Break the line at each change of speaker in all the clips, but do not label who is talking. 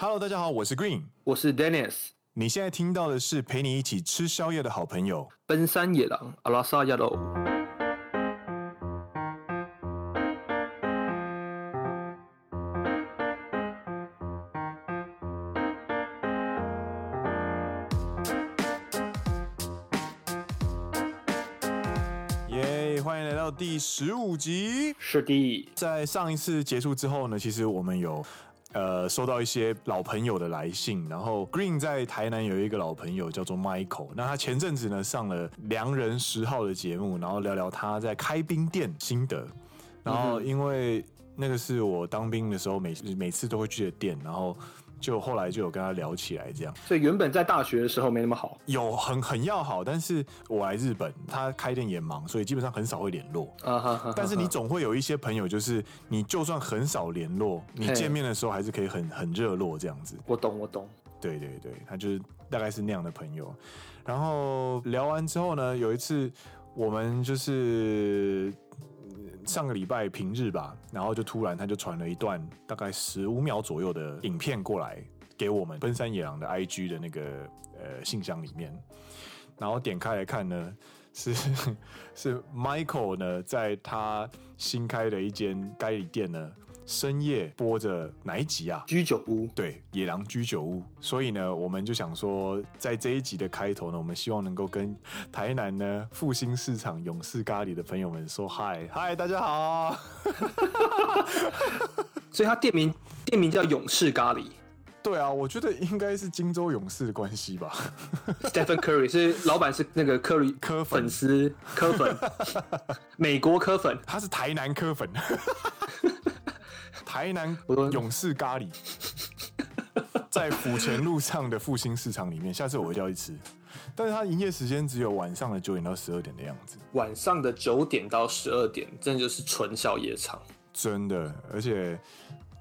Hello，大家好，我是 Green，
我是 Dennis。
你现在听到的是陪你一起吃宵夜的好朋友——
奔山野狼阿拉萨亚罗。
耶！欢迎来到第十五集。
是的，
在上一次结束之后呢，其实我们有。呃，收到一些老朋友的来信，然后 Green 在台南有一个老朋友叫做 Michael，那他前阵子呢上了良人十号的节目，然后聊聊他在开冰店心得，然后因为那个是我当兵的时候每每次都会去的店，然后。就后来就有跟他聊起来，这样。
所以原本在大学的时候没那么好，
有很很要好，但是我来日本，他开店也忙，所以基本上很少会联络。啊哈哈。但是你总会有一些朋友，就是你就算很少联络，你见面的时候还是可以很很热络这样子。
我懂，我懂。
对对对，他就是大概是那样的朋友。然后聊完之后呢，有一次我们就是。上个礼拜平日吧，然后就突然他就传了一段大概十五秒左右的影片过来给我们奔山野狼的 IG 的那个呃信箱里面，然后点开来看呢，是是 Michael 呢在他新开的一间咖喱店呢。深夜播着哪一集啊？居酒屋。对，野狼居酒屋。所以呢，我们就想说，在这一集的开头呢，我们希望能够跟台南呢复兴市场勇士咖喱的朋友们说嗨嗨，大家好。
所以他店名店名叫勇士咖喱。
对啊，我觉得应该是金州勇士的关系吧。
Stephen Curry 是老板，是那个 Curry
柯粉
丝科粉，美国科粉，
他是台南科粉。台南勇士咖喱，在府前路上的复兴市场里面，下次我一定要去吃。但是它营业时间只有晚上的九点到十二点的样子。
晚上的九点到十二点，真的就是纯宵夜场，
真的，而且。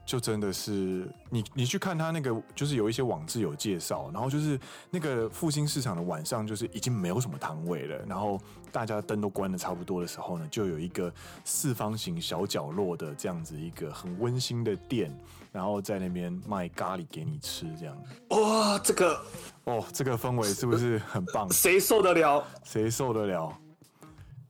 就真的是你，你去看他那个，就是有一些网志有介绍，然后就是那个复兴市场的晚上，就是已经没有什么摊位了，然后大家灯都关的差不多的时候呢，就有一个四方形小角落的这样子一个很温馨的店，然后在那边卖咖喱给你吃，这样。
哇，这个
哦，这个氛围是不是很棒？
谁受得了？
谁受得了？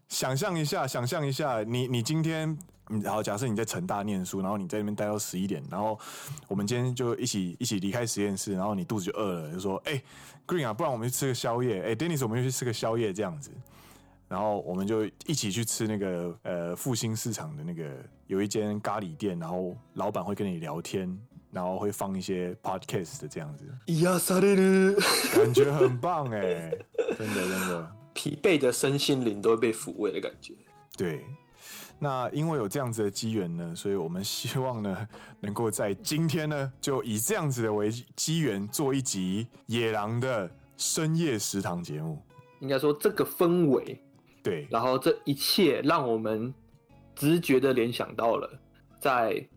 想象一下，想象一下，你你今天。然后假设你在成大念书，然后你在那边待到十一点，然后我们今天就一起一起离开实验室，然后你肚子就饿了，就说：“哎、欸、，Green 啊，不然我们去吃个宵夜。欸”哎，Dennis，我们就去吃个宵夜这样子。然后我们就一起去吃那个呃复兴市场的那个有一间咖喱店，然后老板会跟你聊天，然后会放一些 podcast 的这样子。呀，萨雷鲁，感觉很棒哎、欸，真的真的，
疲惫的身心灵都会被抚慰的感觉。
对。那因为有这样子的机缘呢，所以我们希望呢，能够在今天呢，就以这样子的为机缘，做一集野狼的深夜食堂节目。
应该说这个氛围，
对，
然后这一切让我们直觉的联想到了，在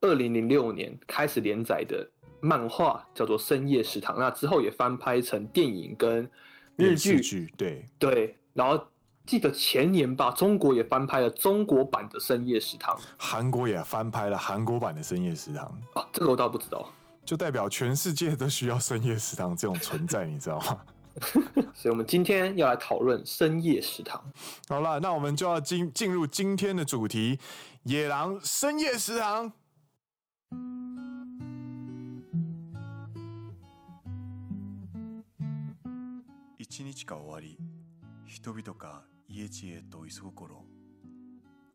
二零零六年开始连载的漫画叫做《深夜食堂》，那之后也翻拍成电影跟日剧，
对
对，然后。记得前年吧，中国也翻拍了中国版的《深夜食堂》，
韩国也翻拍了韩国版的《深夜食堂》
啊，这个我倒不知道，
就代表全世界都需要深夜食堂这种存在，你知道吗？
所以，我们今天要来讨论深夜食堂。
好了，那我们就要进进入今天的主题——野郎深夜食堂。一日が终わり、人々が 家路へと急ぐ顷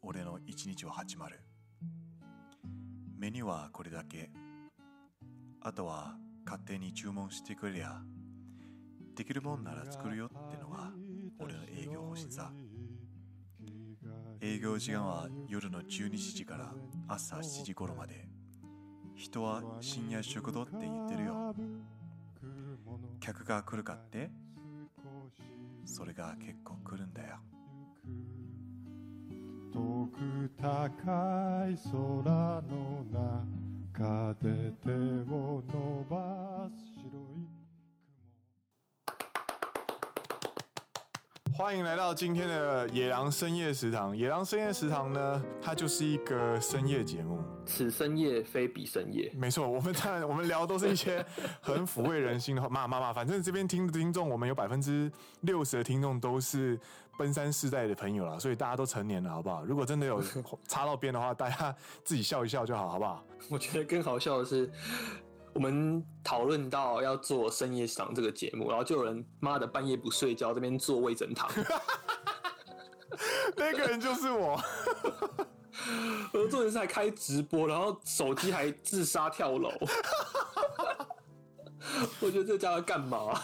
俺の一日は始まる。メニューはこれだけ。あとは胜手に注文してくれりゃできるもんなら作るよってのが俺の営业方针さ。営业时间は夜の12时から朝7时顷まで。人は深夜食堂って言ってるよ。客が来るかって？それが結構来るんだよ。遠く高い空の中で手を伸ば欢迎来到今天的野狼深夜食堂。野狼深夜食堂呢，它就是一个深夜节目。
此深夜非彼深夜。
没错，我们当然我们聊的都是一些很抚慰人心的话。妈妈妈，反正这边听的听众，我们有百分之六十的听众都是奔三世代的朋友了，所以大家都成年了，好不好？如果真的有插到边的话，大家自己笑一笑就好，好不好？
我觉得更好笑的是。我们讨论到要做深夜食堂这个节目，然后就有人妈的半夜不睡觉，这边做味噌汤。
那个人就是我。
我做的是还开直播，然后手机还自杀跳楼。我觉得这家伙干嘛？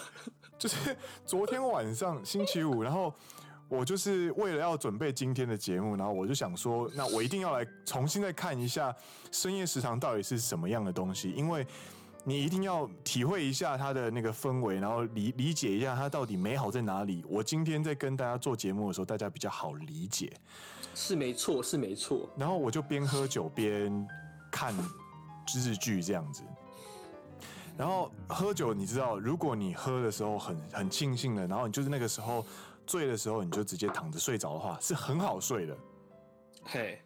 就是昨天晚上星期五，然后我就是为了要准备今天的节目，然后我就想说，那我一定要来重新再看一下深夜食堂到底是什么样的东西，因为。你一定要体会一下它的那个氛围，然后理理解一下它到底美好在哪里。我今天在跟大家做节目的时候，大家比较好理解。
是没错，是没错。
然后我就边喝酒边看日剧这样子。然后喝酒，你知道，如果你喝的时候很很庆幸的，然后你就是那个时候醉的时候，你就直接躺着睡着的话，是很好睡的。
嘿。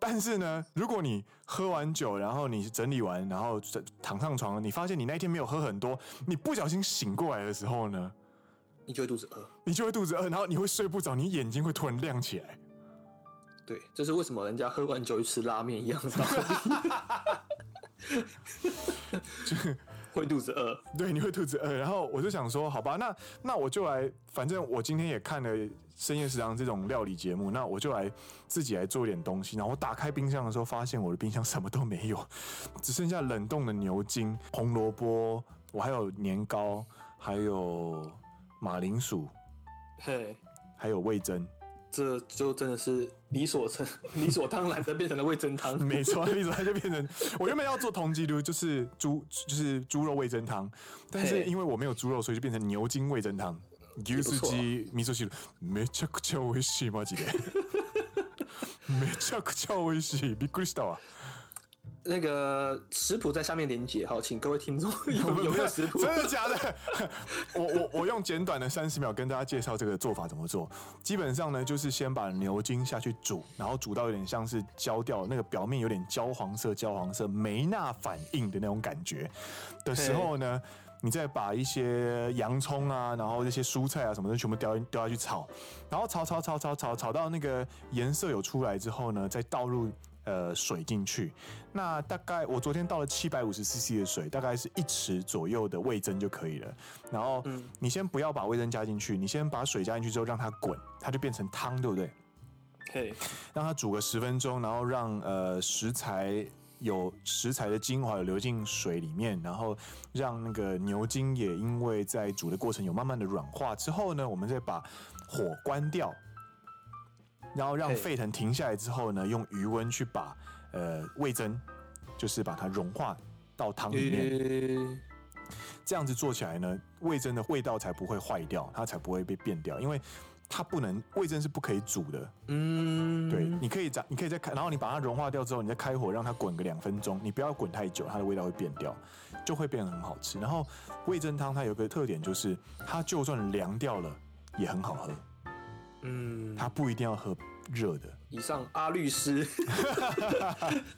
但是呢，如果你喝完酒，然后你整理完，然后躺上床，你发现你那天没有喝很多，你不小心醒过来的时候呢，
你就会肚子饿，
你就会肚子饿，然后你会睡不着，你眼睛会突然亮起来。
对，这是为什么人家喝完酒去吃拉面一样的道 会肚子饿，
对，你会肚子饿。然后我就想说，好吧，那那我就来，反正我今天也看了深夜食堂这种料理节目，那我就来自己来做一点东西。然后我打开冰箱的时候，发现我的冰箱什么都没有，只剩下冷冻的牛筋、红萝卜，我还有年糕，还有马铃薯，
嘿，
还有味噌。
这就真的是理所成 理所当然的变成了味噌汤，
没错，理所就变成我原本要做同吉炉，就是猪就是猪肉味噌汤，但是因为我没有猪肉，所以就变成牛筋味噌汤。牛すじ味噌汁めちゃくちゃ美味しいマジで，めちゃくちゃ美味しい，びっくりしたわ。
那个食谱在下面连结，好，请各位听众有有没有食谱？
真的假的？我我我用简短的三十秒跟大家介绍这个做法怎么做。基本上呢，就是先把牛筋下去煮，然后煮到有点像是焦掉，那个表面有点焦黄色、焦黄色、梅纳反应的那种感觉的时候呢， 你再把一些洋葱啊，然后这些蔬菜啊什么的全部丢丢下去炒，然后炒炒炒炒炒炒到那个颜色有出来之后呢，再倒入。呃，水进去，那大概我昨天倒了七百五十 CC 的水，大概是一匙左右的味增就可以了。然后，你先不要把味增加进去，你先把水加进去之后让它滚，它就变成汤，对不对？
可
以，让它煮个十分钟，然后让呃食材有食材的精华有流进水里面，然后让那个牛筋也因为在煮的过程有慢慢的软化之后呢，我们再把火关掉。然后让沸腾停下来之后呢，用余温去把呃味增，就是把它融化到汤里面。这样子做起来呢，味噌的味道才不会坏掉，它才不会被变掉，因为它不能味噌是不可以煮的。嗯，对，你可以你可以再开，然后你把它融化掉之后，你再开火让它滚个两分钟，你不要滚太久，它的味道会变掉，就会变得很好吃。然后味噌汤它有个特点就是，它就算凉掉了也很好喝。嗯，它不一定要喝热的。
以上阿律师，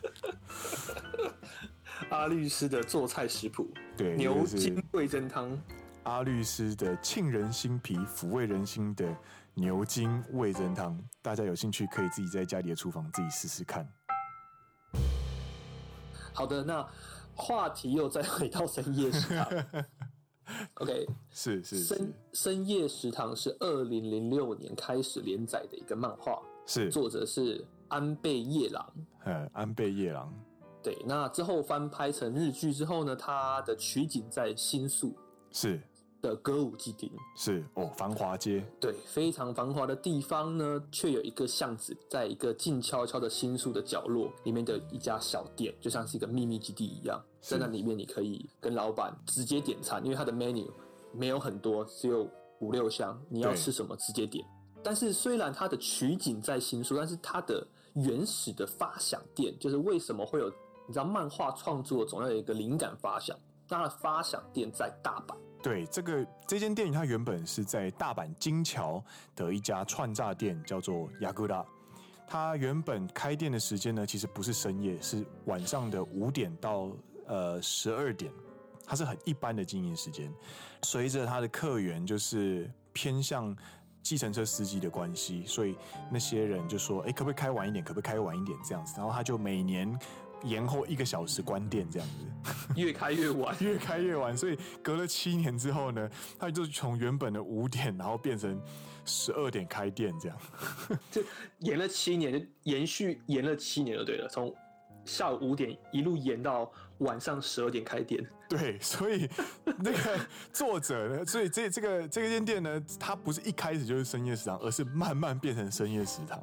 阿律师的做菜食谱，
对，
牛筋味噌汤，
阿律师的沁人心脾、抚慰人心的牛筋味噌汤，大家有兴趣可以自己在家里的厨房自己试试看。
好的，那话题又再回到深夜食堂。OK，
是是，是
深深夜食堂是二零零六年开始连载的一个漫画，
是
作者是安倍夜郎，
嗯，安倍夜郎，
对，那之后翻拍成日剧之后呢，它的取景在新宿，
是。
的歌舞伎町
是哦，繁华街
对，非常繁华的地方呢，却有一个巷子，在一个静悄悄的新宿的角落里面的一家小店，就像是一个秘密基地一样。在那里面，你可以跟老板直接点餐，因为它的 menu 没有很多，只有五六项，你要吃什么直接点。但是虽然它的取景在新宿，但是它的原始的发想店，就是为什么会有你知道漫画创作总要有一个灵感发想。它的发想店在大阪。
对，这个这间店它原本是在大阪金桥的一家串炸店，叫做雅古拉。它原本开店的时间呢，其实不是深夜，是晚上的五点到呃十二点，它是很一般的经营时间。随着它的客源就是偏向计程车司机的关系，所以那些人就说：“哎，可不可以开晚一点？可不可以开晚一点？”这样子，然后他就每年延后一个小时关店，这样子，
越开越晚，
越开越晚。所以隔了七年之后呢，他就从原本的五点，然后变成十二点开店，这样，
就延了七年，就延续延了七年就对了，从。下午五点一路延到晚上十二点开店。
对，所以那个作者呢，所以这这个这间店呢，它不是一开始就是深夜食堂，而是慢慢变成深夜食堂。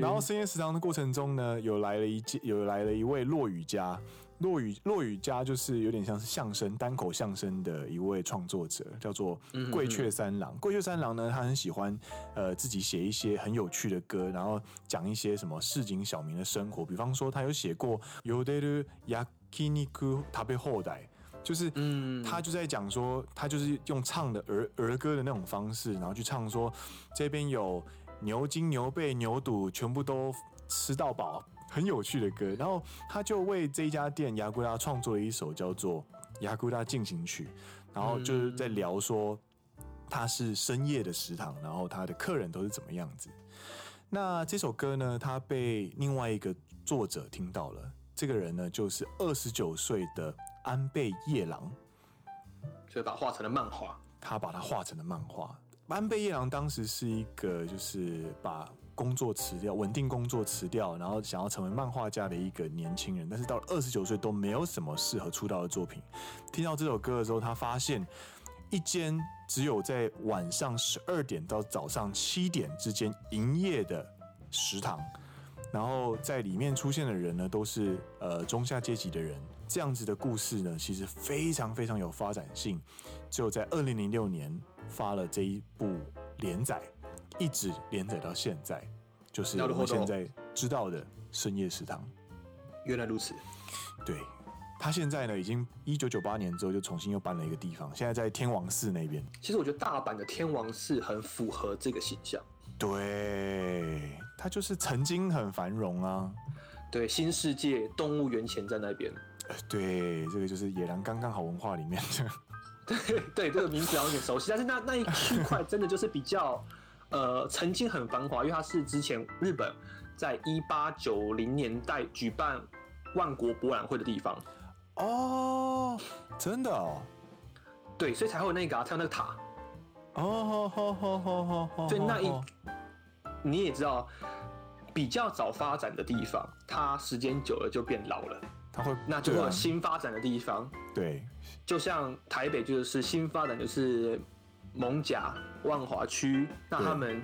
然后深夜食堂的过程中呢，有来了一有来了一位落语家。落语落语家就是有点像是相声单口相声的一位创作者，叫做桂雀三郎。桂雀三郎呢，他很喜欢呃自己写一些很有趣的歌，然后讲一些什么市井小民的生活。比方说，他有写过《ヨデル焼肉食べ放题》，就是嗯，他就在讲说，他就是用唱的儿儿歌的那种方式，然后去唱说这边有 牛筋、牛背、牛肚，全部都吃到饱。很有趣的歌，然后他就为这一家店雅古拉创作了一首叫做《雅古拉进行曲》，然后就是在聊说他是深夜的食堂，然后他的客人都是怎么样子。那这首歌呢，他被另外一个作者听到了，这个人呢就是二十九岁的安倍夜郎，
所以把它画成了漫画。
他把它画成了漫画。安倍夜郎当时是一个就是把。工作辞掉，稳定工作辞掉，然后想要成为漫画家的一个年轻人，但是到了二十九岁都没有什么适合出道的作品。听到这首歌的时候，他发现一间只有在晚上十二点到早上七点之间营业的食堂，然后在里面出现的人呢，都是呃中下阶级的人。这样子的故事呢，其实非常非常有发展性。只有在二零零六年发了这一部连载。一直连载到现在，就是我们现在知道的深夜食堂。
原来如此，
对，他现在呢，已经一九九八年之后就重新又搬了一个地方，现在在天王寺那边。
其实我觉得大阪的天王寺很符合这个形象。
对，它就是曾经很繁荣啊。
对，新世界动物园前在那边。
对，这个就是野狼刚刚好文化里面的。
对对，这个名字好像有点熟悉，但是那那一区块真的就是比较。呃，曾经很繁华，因为它是之前日本在一八九零年代举办万国博览会的地方。
哦，真的哦。
对，所以才会有那个啊，跳那个塔。
哦，好好好好好。
所以那一你也知道，比较早发展的地方，它时间久了就变老了。
它会，
那就会有新发展的地方。
对，
就像台北就是新发展，就是。蒙甲、万华区，那他们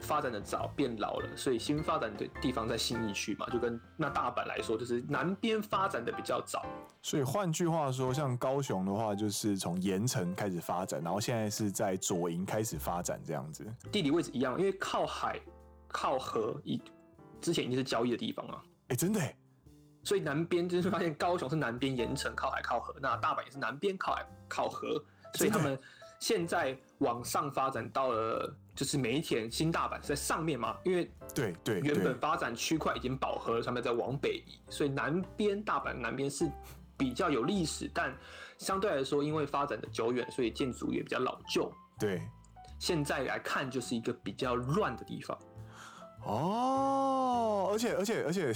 发展的早，变老了，所以新发展的地方在新义区嘛，就跟那大阪来说，就是南边发展的比较早。
所以换句话说，像高雄的话，就是从盐城开始发展，然后现在是在左营开始发展这样子。
地理位置一样，因为靠海、靠河，以之前已经是交易的地方啊。
哎、欸，真的。
所以南边就是发现高雄是南边盐城靠海靠河，那大阪也是南边靠海靠河，所以他们。现在往上发展到了，就是梅田新大阪是在上面嘛？因为对对，原本发展区块已经饱和了，上面再往北移，所以南边大阪南边是比较有历史，但相对来说，因为发展的久远，所以建筑也比较老旧。对，现在来看就是一个比较乱的地方。
哦，而且而且而且，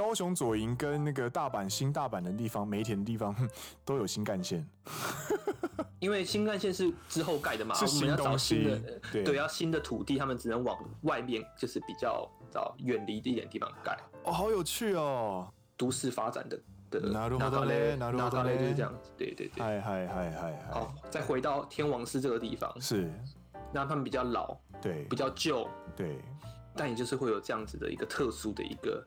高雄左营跟那个大阪新大阪的地方，梅田的地方都有新干线。
因为新干线是之后盖的嘛，我们要找新的，对，对，要新的土地，他们只能往外面，就是比较找远离一点的地方盖。
哦，好有趣哦，
都市发展的的，
那他嘞，那
他嘞就是这样子，对对对。
嗨嗨嗨嗨嗨。
好，再回到天王寺这个地方，
是，
那他们比较老，
对，
比较旧，
对，
但也就是会有这样子的一个特殊的一个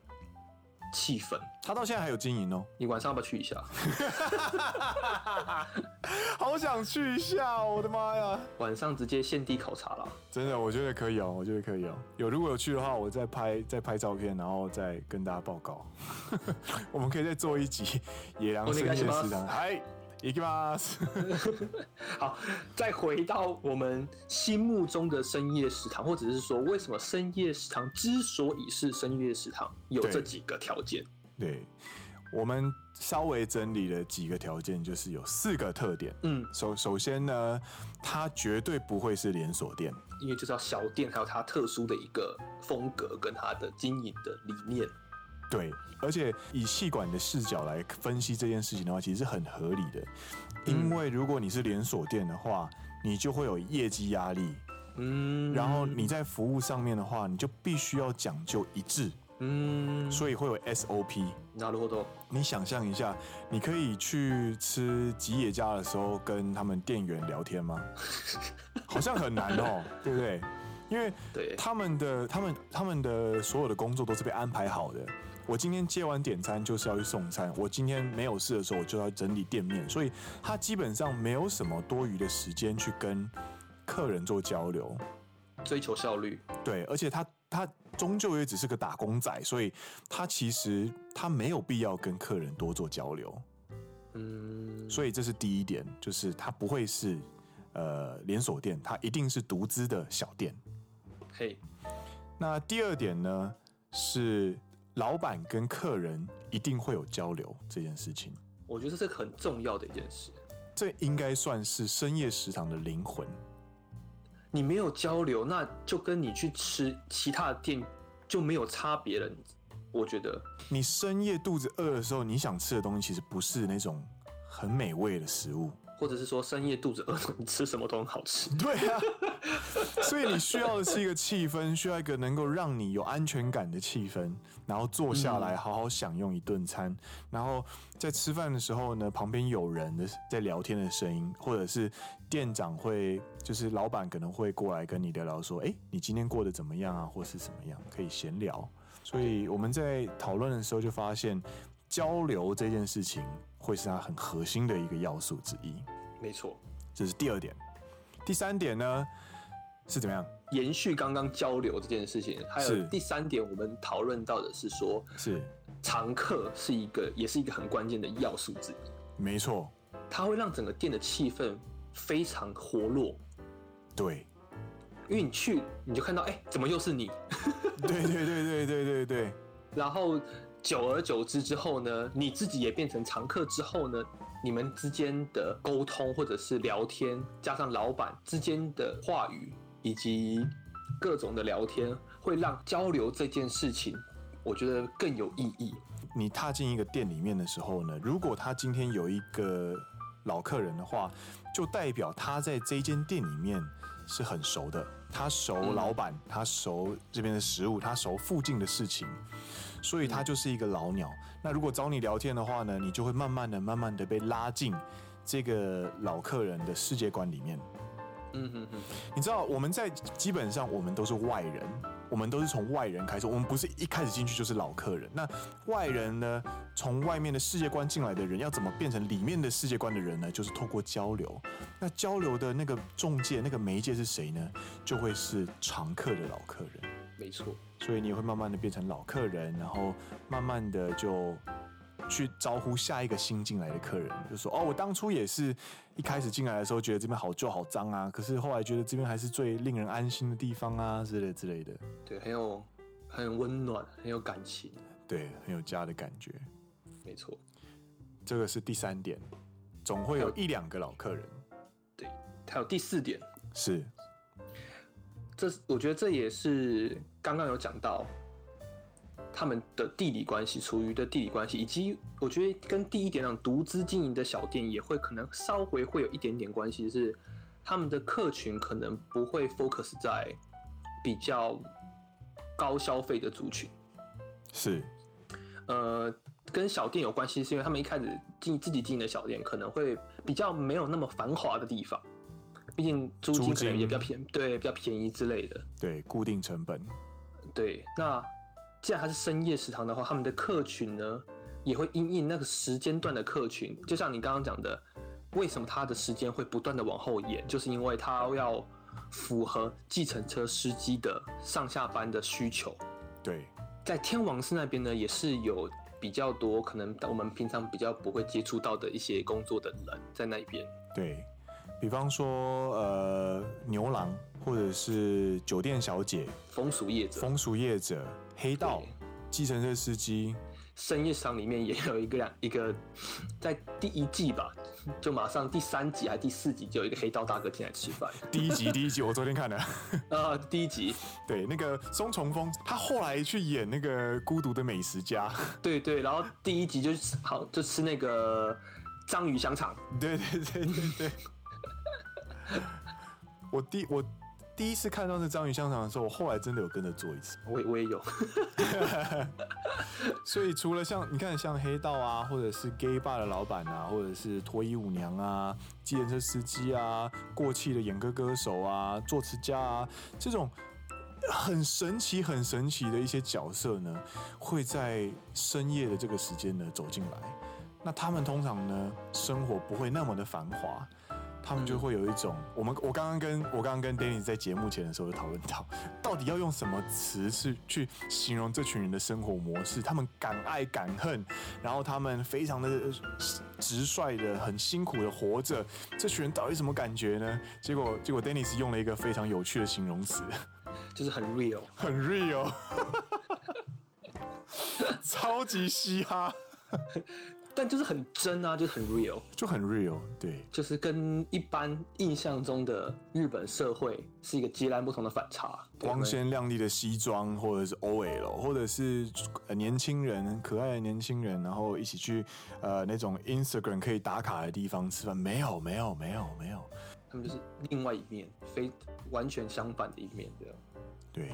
气氛。
他到现在还有经营哦。
你晚上要不要去一下？
好想去一下，我的妈呀！
晚上直接现地考察了。
真的，我觉得可以哦，我觉得可以哦。有如果有去的话，我再拍再拍照片，然后再跟大家报告。我们可以再做一集野狼深夜食堂。嗨，行きます。
好，再回到我们心目中的深夜食堂，或者是说，为什么深夜食堂之所以是深夜食堂，有这几个条件。
对。对我们稍微整理了几个条件，就是有四个特点。嗯，首首先呢，它绝对不会是连锁店，
因为就是要小店，还有它特殊的一个风格跟它的经营的理念。
对，而且以企管的视角来分析这件事情的话，其实是很合理的。因为如果你是连锁店的话，你就会有业绩压力。嗯，然后你在服务上面的话，你就必须要讲究一致。嗯，所以会有 SOP。
なるほど。
你想象一下，你可以去吃吉野家的时候跟他们店员聊天吗？好像很难哦，对不对？因为他们的、他们、他们的所有的工作都是被安排好的。 我今天接完点餐就是要去送餐，我今天没有事的时候我就要整理店面，所以他基本上没有什么多余的时间去跟客人做交流，
追求效率。
对，而且他。他终究也只是个打工仔，所以他其实他没有必要跟客人多做交流。嗯，所以这是第一点，就是他不会是呃连锁店，他一定是独资的小店。
嘿，
那第二点呢，是老板跟客人一定会有交流这件事情。
我觉得这是很重要的一件事，
这应该算是深夜食堂的灵魂。
你没有交流，那就跟你去吃其他的店就没有差别了。我觉得，
你深夜肚子饿的时候，你想吃的东西其实不是那种很美味的食物。
或者是说深夜肚子饿，你吃什么都很好吃。
对啊，所以你需要的是一个气氛，需要一个能够让你有安全感的气氛，然后坐下来好好享用一顿餐。嗯、然后在吃饭的时候呢，旁边有人的在聊天的声音，或者是店长会，就是老板可能会过来跟你聊聊，说：“哎，你今天过得怎么样啊？或是怎么样？”可以闲聊。所以我们在讨论的时候就发现，交流这件事情会是它很核心的一个要素之一。
没错，
这是第二点。第三点呢是怎么样？
延续刚刚交流这件事情，还有第三点，我们讨论到的是说，
是
常客是一个，也是一个很关键的要素之一。
没错，
它会让整个店的气氛非常活络。
对，
因为你去你就看到，哎，怎么又是你？
对对对对对对对。
然后久而久之之后呢，你自己也变成常客之后呢，你们之间的沟通或者是聊天，加上老板之间的话语以及各种的聊天，会让交流这件事情，我觉得更有意义。
你踏进一个店里面的时候呢，如果他今天有一个老客人的话，就代表他在这间店里面是很熟的，他熟老板，他熟这边的食物，他熟附近的事情。所以他就是一个老鸟。那如果找你聊天的话呢，你就会慢慢的、慢慢的被拉进这个老客人的世界观里面。嗯嗯嗯。你知道我们在基本上我们都是外人，我们都是从外人开始，我们不是一开始进去就是老客人。那外人呢，从外面的世界观进来的人，要怎么变成里面的世界观的人呢？就是透过交流。那交流的那个中介、那个媒介是谁呢？就会是常客的老客人。
没错。
所以你会慢慢的变成老客人，然后慢慢的就去招呼下一个新进来的客人，就说哦，我当初也是一开始进来的时候觉得这边好旧好脏啊，可是后来觉得这边还是最令人安心的地方啊之类之类的。
对，很有很温暖，很有感情，
对，很有家的感觉。
没错，
这个是第三点，总会有一两个老客人。
对，还有第四点
是。
这我觉得这也是刚刚有讲到他们的地理关系，处于的地理关系，以及我觉得跟第一点上独资经营的小店也会可能稍微会有一点点关系，是他们的客群可能不会 focus 在比较高消费的族群，
是，
呃，跟小店有关系，是因为他们一开始进自己经营的小店可能会比较没有那么繁华的地方。毕竟租金可能也比较便宜，对，比较便宜之类的。
对，固定成本。
对，那既然它是深夜食堂的话，他们的客群呢也会因应那个时间段的客群，就像你刚刚讲的，为什么它的时间会不断的往后延，就是因为它要符合计程车司机的上下班的需求。
对，
在天王寺那边呢，也是有比较多可能我们平常比较不会接触到的一些工作的人在那边。
对，比方说呃牛郎。或者是酒店小姐、
风俗业者、
风俗业者、黑道、计程车司机，
深夜场里面也有一个两一个，在第一季吧，就马上第三集还第四集就有一个黑道大哥进来吃饭。
第一集，第一集我昨天看的。
啊，第一集，
对，那个松重丰，他后来去演那个孤独的美食家。
对对，然后第一集就好就吃那个章鱼香肠。
对对对对对。我第我。第一次看到那章鱼香肠的时候，我后来真的有跟着做一次。
我也我也有。
所以除了像你看，像黑道啊，或者是 gay bar 的老板啊，或者是脱衣舞娘啊，计程车司机啊，过气的演歌歌手啊，作词家啊，这种很神奇、很神奇的一些角色呢，会在深夜的这个时间呢走进来。那他们通常呢，生活不会那么的繁华。他们就会有一种，我们我刚刚跟我刚刚跟 Danny 在节目前的时候就讨论到，到底要用什么词是去形容这群人的生活模式？他们敢爱敢恨，然后他们非常的直率的、很辛苦的活着，这群人到底什么感觉呢？结果结果 Danny 是用了一个非常有趣的形容词，
就是很 real，
很 real，超级嘻哈。
但就是很真啊，就是很 real，
就很 real，对，
就是跟一般印象中的日本社会是一个截然不同的反差。
光鲜亮丽的西装，或者是 OL，或者是年轻人，可爱的年轻人，然后一起去呃那种 Instagram 可以打卡的地方吃饭，没有，没有，没有，没有，
他们就是另外一面，非完全相反的一面，这样。
对。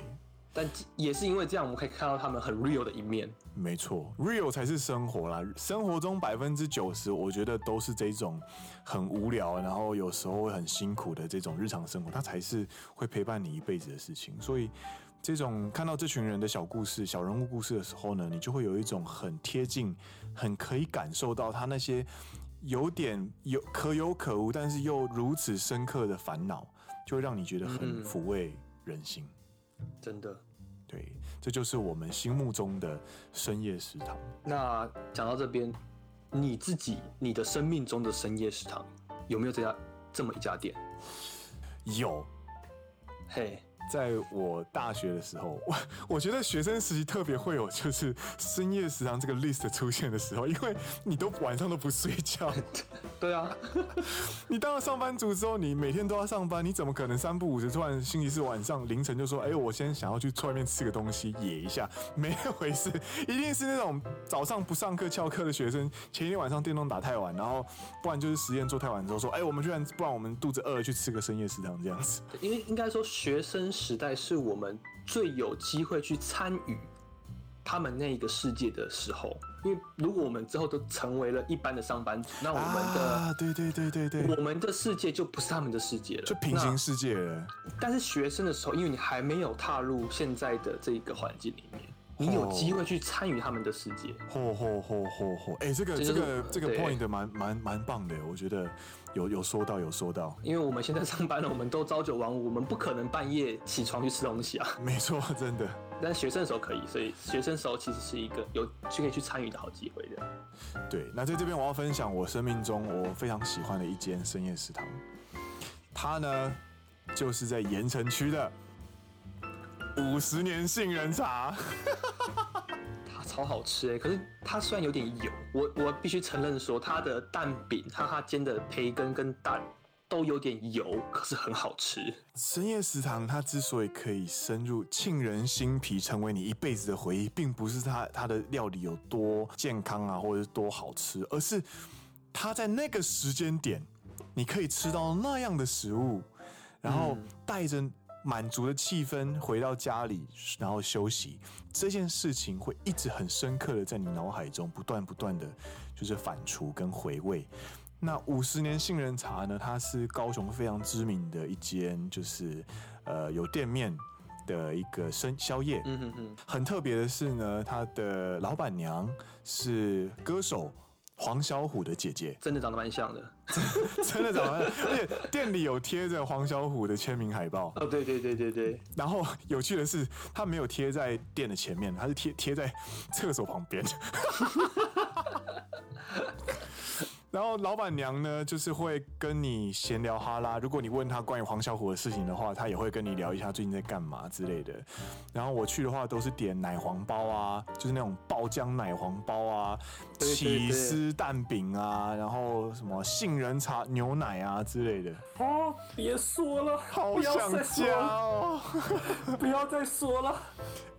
但也是因为这样，我们可以看到他们很 real 的一面。
没错，real 才是生活啦。生活中百分之九十，我觉得都是这种很无聊，然后有时候会很辛苦的这种日常生活，它才是会陪伴你一辈子的事情。所以，这种看到这群人的小故事、小人物故事的时候呢，你就会有一种很贴近、很可以感受到他那些有点有可有可无，但是又如此深刻的烦恼，就会让你觉得很抚慰人心。嗯
真的，
对，这就是我们心目中的深夜食堂。
那讲到这边，你自己，你的生命中的深夜食堂有没有这家这么一家店？
有，
嘿。
在我大学的时候，我我觉得学生时期特别会有就是深夜食堂这个 list 出现的时候，因为你都晚上都不睡觉。
对啊，
你当了上班族之后，你每天都要上班，你怎么可能三不五时突然星期四晚上凌晨就说，哎，我先想要去外面吃个东西野一下？没那回事，一定是那种早上不上课翘课的学生，前一天晚上电动打太晚，然后不然就是实验做太晚之后说，哎，我们居然不然我们肚子饿了去吃个深夜食堂这样子。
因为应该说学生。时代是我们最有机会去参与他们那一个世界的时候，因为如果我们之后都成为了一般的上班族，那我们的
啊，对对对对对，
我们的世界就不是他们的世界了，
就平行世界了。
但是学生的时候，因为你还没有踏入现在的这一个环境里面。你有机会去参与他们的世界。
嚯嚯嚯嚯嚯！哎，这个这个这个 point 蛮蛮蛮棒的，我觉得有有说到有说到。
因为我们现在上班了，我们都朝九晚五，我们不可能半夜起床去吃东西啊。
没错，真的。
但学生的时候可以，所以学生的时候其实是一个有就可以去参与的好机会的。
对，那在这边我要分享我生命中我非常喜欢的一间深夜食堂，它呢就是在盐城区的。五十年杏仁茶，
它超好吃哎！可是它虽然有点油，我我必须承认说，它的蛋饼，它它煎的培根跟蛋都有点油，可是很好吃。
深夜食堂它之所以可以深入沁人心脾，成为你一辈子的回忆，并不是它它的料理有多健康啊，或者是多好吃，而是它在那个时间点，你可以吃到那样的食物，然后带着。满足的气氛，回到家里，然后休息，这件事情会一直很深刻的在你脑海中不断不断的，就是反刍跟回味。那五十年杏仁茶呢？它是高雄非常知名的一间，就是呃有店面的一个生宵夜。
嗯哼哼，
很特别的是呢，他的老板娘是歌手黄小虎的姐姐，
真的长得蛮像的，
真的长得蛮像，而且店里有贴着黄小虎的签名海报。
哦，对对对对对。
然后有趣的是，他没有贴在店的前面，他是贴贴在厕所旁边。然后老板娘呢，就是会跟你闲聊哈拉。如果你问他关于黄小虎的事情的话，他也会跟你聊一下最近在干嘛之类的。然后我去的话，都是点奶黄包啊，就是那种爆浆奶黄包啊，起司蛋饼啊，然后什么杏仁茶牛奶啊之类的。
哦，别说了，
好想家哦，
不要再说了。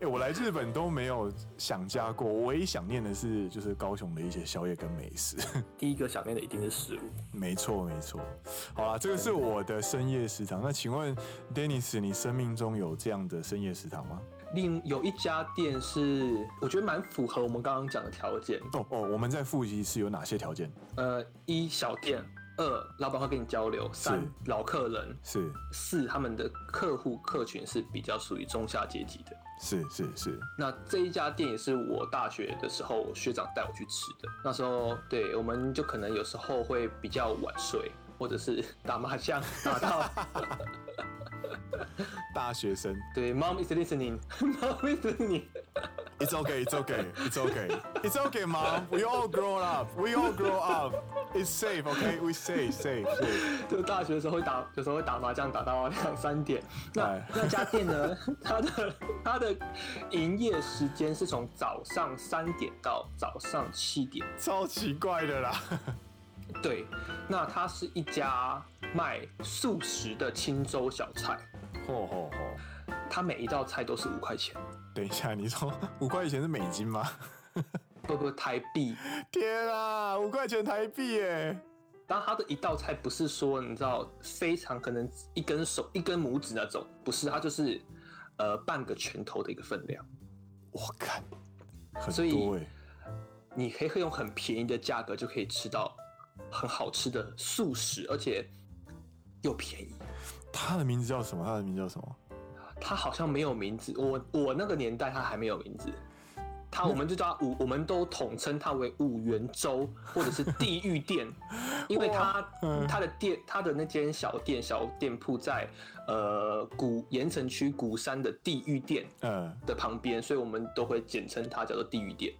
哎、欸，我来日本都没有想家过，我唯一想念的是就是高雄的一些宵夜跟美食。
第一个想念的一定是食物，
没错没错。好啦，这个是我的深夜食堂。那请问，Dennis，你生命中有这样的深夜食堂吗？
另有一家店是我觉得蛮符合我们刚刚讲的条件。
哦哦，我们在复习是有哪些条件？
呃，一小店。二，老板会跟你交流。三，老客人。
是。
四，他们的客户客群是比较属于中下阶级的。
是是是。
那这一家店也是我大学的时候学长带我去吃的。那时候，对，我们就可能有时候会比较晚睡，或者是打麻将打到。
大学生。
对，Mom is listening，Mom is listening。
It's okay, it's okay, it's okay, it's okay, Mom. We all grow up, we all grow up. It's safe, okay? We safe, safe, safe.
就大学的时候会打，有时候会打麻将，打到两三点。那那家店呢？它的它的营业时间是从早上三点到早上七点，
超奇怪的啦。
对，那它是一家卖素食的青州小菜。
嚯嚯嚯！
它每一道菜都是五块钱。
等一下，你说五块钱是美金吗？
不不，台币。
天啊，五块钱台币耶！
当它的一道菜不是说你知道非常可能一根手一根拇指那种，不是，它就是呃半个拳头的一个分量。
我看，很多耶。
所以你可以用很便宜的价格就可以吃到很好吃的素食，而且又便宜。
它的名字叫什么？它的名字叫什么？
它好像没有名字。我我那个年代它还没有名字。它我们就叫它五，我们都统称它为五元粥或者是地狱店，因为它它的店它的那间小店小店铺在呃古盐城区鼓山的地狱店嗯的旁边，所以我们都会简称它叫做地狱店。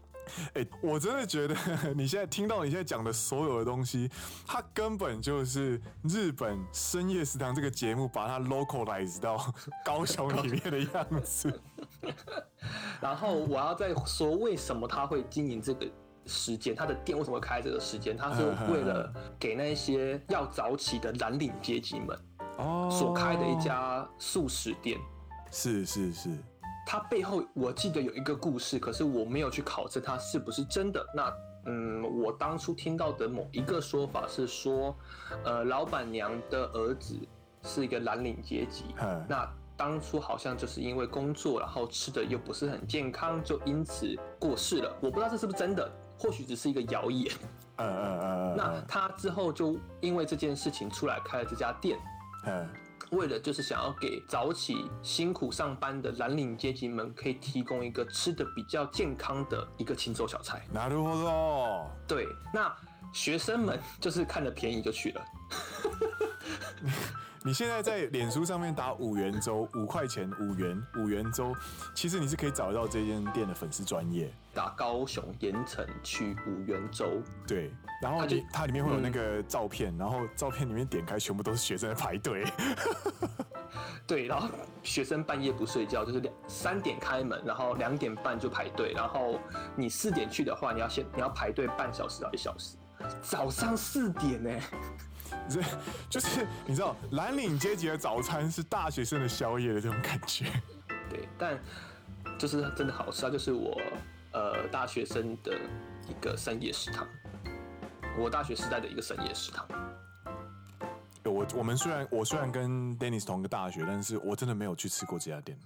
哎、欸，我真的觉得你现在听到你现在讲的所有的东西，它根本就是日本深夜食堂这个节目把它 localize 到高雄里面的样子。
然后我要再说，为什么他会经营这个时间？他的店为什么会开这个时间？他是为了给那些要早起的蓝领阶级们哦所开的一家素食店。
是是是。
它背后我记得有一个故事，可是我没有去考证它是不是真的。那嗯，我当初听到的某一个说法是说，呃，老板娘的儿子是一个蓝领阶级，那当初好像就是因为工作，然后吃的又不是很健康，就因此过世了。我不知道这是不是真的，或许只是一个谣言。
嗯嗯嗯。
那他之后就因为这件事情出来开了这家店。嗯。为了就是想要给早起辛苦上班的蓝领阶级们，可以提供一个吃的比较健康的一个清粥小菜。
なるほど。
对，那学生们就是看了便宜就去了。
你现在在脸书上面打五元粥，五块钱五元五元粥，其实你是可以找得到这间店的粉丝专页。
打高雄盐埕区五元粥，
对， 然后它，它里面会有那个照片，嗯、然后照片里面点开全部都是学生在排队。
对，然后学生半夜不睡觉，就是两三点开门，然后两点半就排队，然后你四点去的话，你要先你要排队半小时到一小时，早上四点呢。
这就是你知道，蓝领阶级的早餐是大学生的宵夜的这种感觉。
对，但就是真的好吃啊！就是我呃大学生的一个深夜食堂，我大学时代的一个深夜食堂。
我我们虽然我虽然跟 Dennis 同个大学，但是我真的没有去吃过这家店。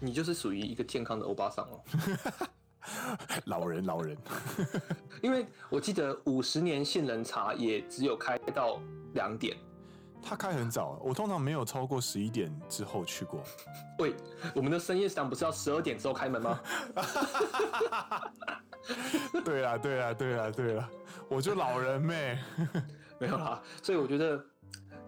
你就是属于一个健康的欧巴桑哦。
老人，老人，
因为我记得五十年杏仁茶也只有开到两点，
他开很早，我通常没有超过十一点之后去过。
喂，我们的深夜食堂不是要十二点之后开门吗？
对啊，对啊，对啊，对啊，我就老人妹，
没有啦。所以我觉得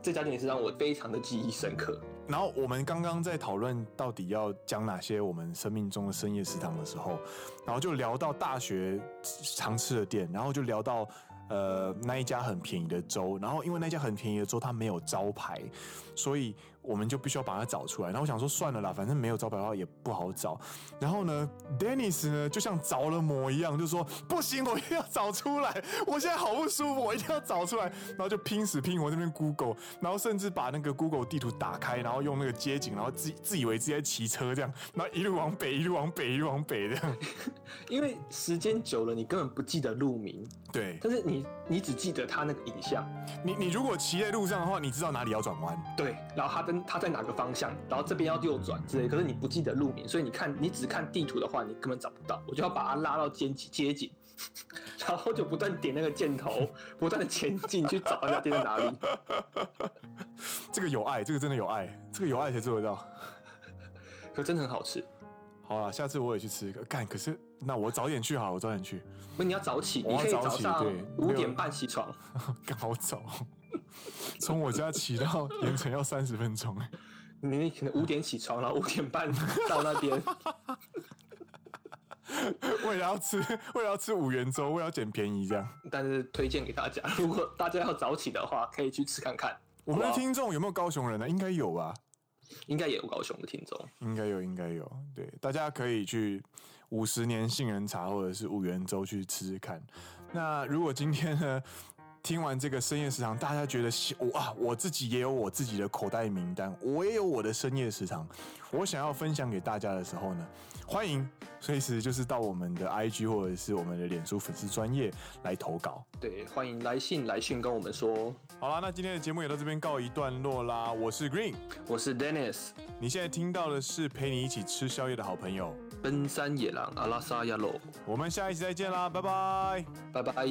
这家店也是让我非常的记忆深刻。
然后我们刚刚在讨论到底要讲哪些我们生命中的深夜食堂的时候，然后就聊到大学常吃的店，然后就聊到。呃，那一家很便宜的粥，然后因为那家很便宜的粥它没有招牌，所以我们就必须要把它找出来。然后我想说算了啦，反正没有招牌的话也不好找。然后呢，Dennis 呢就像着了魔一样，就说不行，我一定要找出来。我现在好不舒服，我一定要找出来。然后就拼死拼活这边 Google，然后甚至把那个 Google 地图打开，然后用那个街景，然后自自以为自己在骑车这样，然后一路往北，一路往北，一路往北这样。
因为时间久了，你根本不记得路名。
对，
但是你。你只记得他那个影像，
你你如果骑在路上的话，你知道哪里要转弯，
对，然后他跟他在哪个方向，然后这边要右转之类，可是你不记得路名，所以你看你只看地图的话，你根本找不到，我就要把它拉到街街景，然后就不断点那个箭头，不断的前进去找那家店在哪里。
这个有爱，这个真的有爱，这个有爱才做得到，
可真的很好吃。
好了，下次我也去吃一个。干，可是那我早点去好了，我早点去。
不，你要早起，
我要早起，对，
五点半起床，
刚好早。从我家骑到盐城要三十分钟。
你可能五点起床，然后五点半到那边。
为了要吃，为了要吃五元粥，为了要捡便宜这样。
但是推荐给大家，如果大家要早起的话，可以去吃看看。
我们的听众有没有高雄人呢？应该有吧。
应该也有高雄的听众，
应该有，应该有。对，大家可以去五十年杏仁茶或者是五元粥去吃吃看。那如果今天呢，听完这个深夜食堂，大家觉得哇，我自己也有我自己的口袋名单，我也有我的深夜食堂，我想要分享给大家的时候呢，欢迎随时就是到我们的 IG 或者是我们的脸书粉丝专业来投稿。
对，欢迎来信来信跟我们说。
好啦，那今天的节目也到这边告一段落啦。我是 Green，
我是 Dennis，
你现在听到的是陪你一起吃宵夜的好朋友
奔山野狼阿拉萨亚罗。
我们下一期再见啦，拜拜，
拜拜。